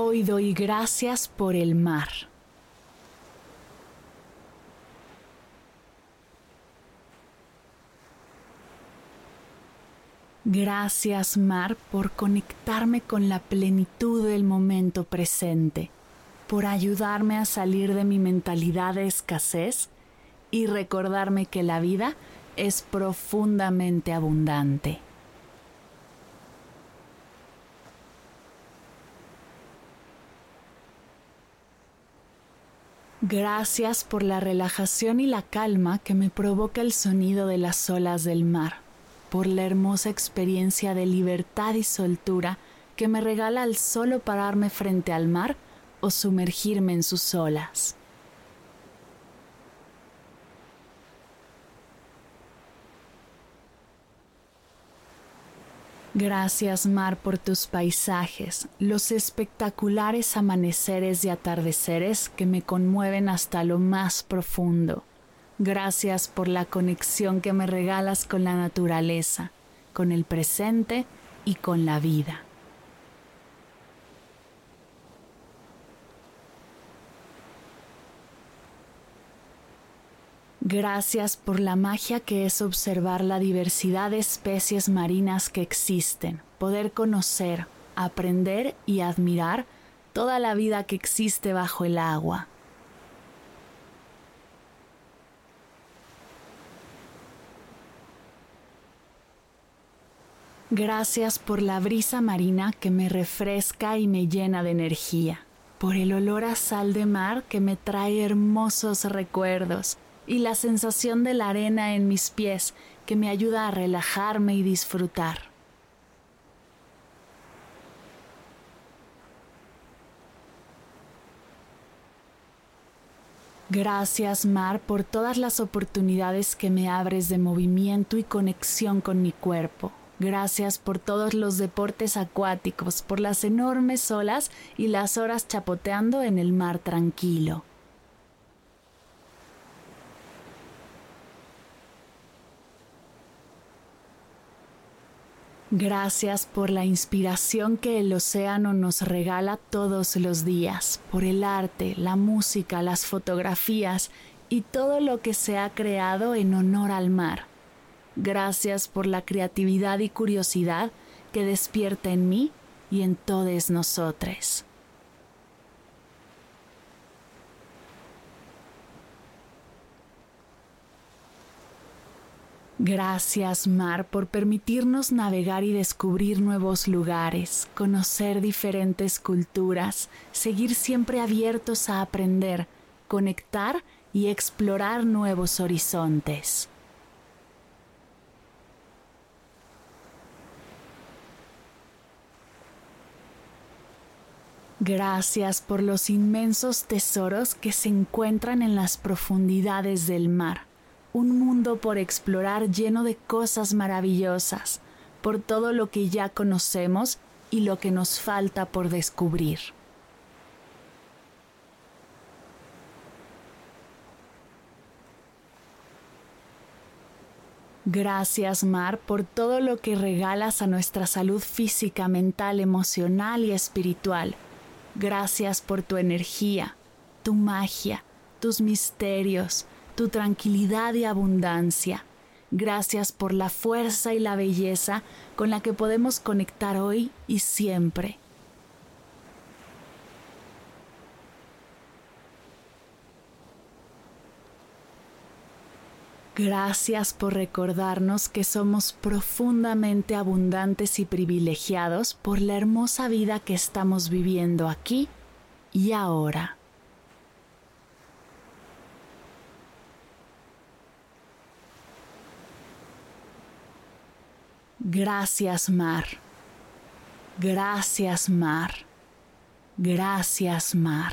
Hoy doy gracias por el mar. Gracias mar por conectarme con la plenitud del momento presente, por ayudarme a salir de mi mentalidad de escasez y recordarme que la vida es profundamente abundante. Gracias por la relajación y la calma que me provoca el sonido de las olas del mar, por la hermosa experiencia de libertad y soltura que me regala al solo pararme frente al mar o sumergirme en sus olas. Gracias mar por tus paisajes, los espectaculares amaneceres y atardeceres que me conmueven hasta lo más profundo. Gracias por la conexión que me regalas con la naturaleza, con el presente y con la vida. Gracias por la magia que es observar la diversidad de especies marinas que existen, poder conocer, aprender y admirar toda la vida que existe bajo el agua. Gracias por la brisa marina que me refresca y me llena de energía, por el olor a sal de mar que me trae hermosos recuerdos, y la sensación de la arena en mis pies que me ayuda a relajarme y disfrutar. Gracias Mar por todas las oportunidades que me abres de movimiento y conexión con mi cuerpo. Gracias por todos los deportes acuáticos, por las enormes olas y las horas chapoteando en el mar tranquilo. Gracias por la inspiración que el océano nos regala todos los días, por el arte, la música, las fotografías y todo lo que se ha creado en honor al mar. Gracias por la creatividad y curiosidad que despierta en mí y en todos nosotros. Gracias, Mar, por permitirnos navegar y descubrir nuevos lugares, conocer diferentes culturas, seguir siempre abiertos a aprender, conectar y explorar nuevos horizontes. Gracias por los inmensos tesoros que se encuentran en las profundidades del mar un mundo por explorar lleno de cosas maravillosas, por todo lo que ya conocemos y lo que nos falta por descubrir. Gracias, Mar, por todo lo que regalas a nuestra salud física, mental, emocional y espiritual. Gracias por tu energía, tu magia, tus misterios, tu tranquilidad y abundancia. Gracias por la fuerza y la belleza con la que podemos conectar hoy y siempre. Gracias por recordarnos que somos profundamente abundantes y privilegiados por la hermosa vida que estamos viviendo aquí y ahora. Gracias, Mar. Gracias, Mar. Gracias, Mar.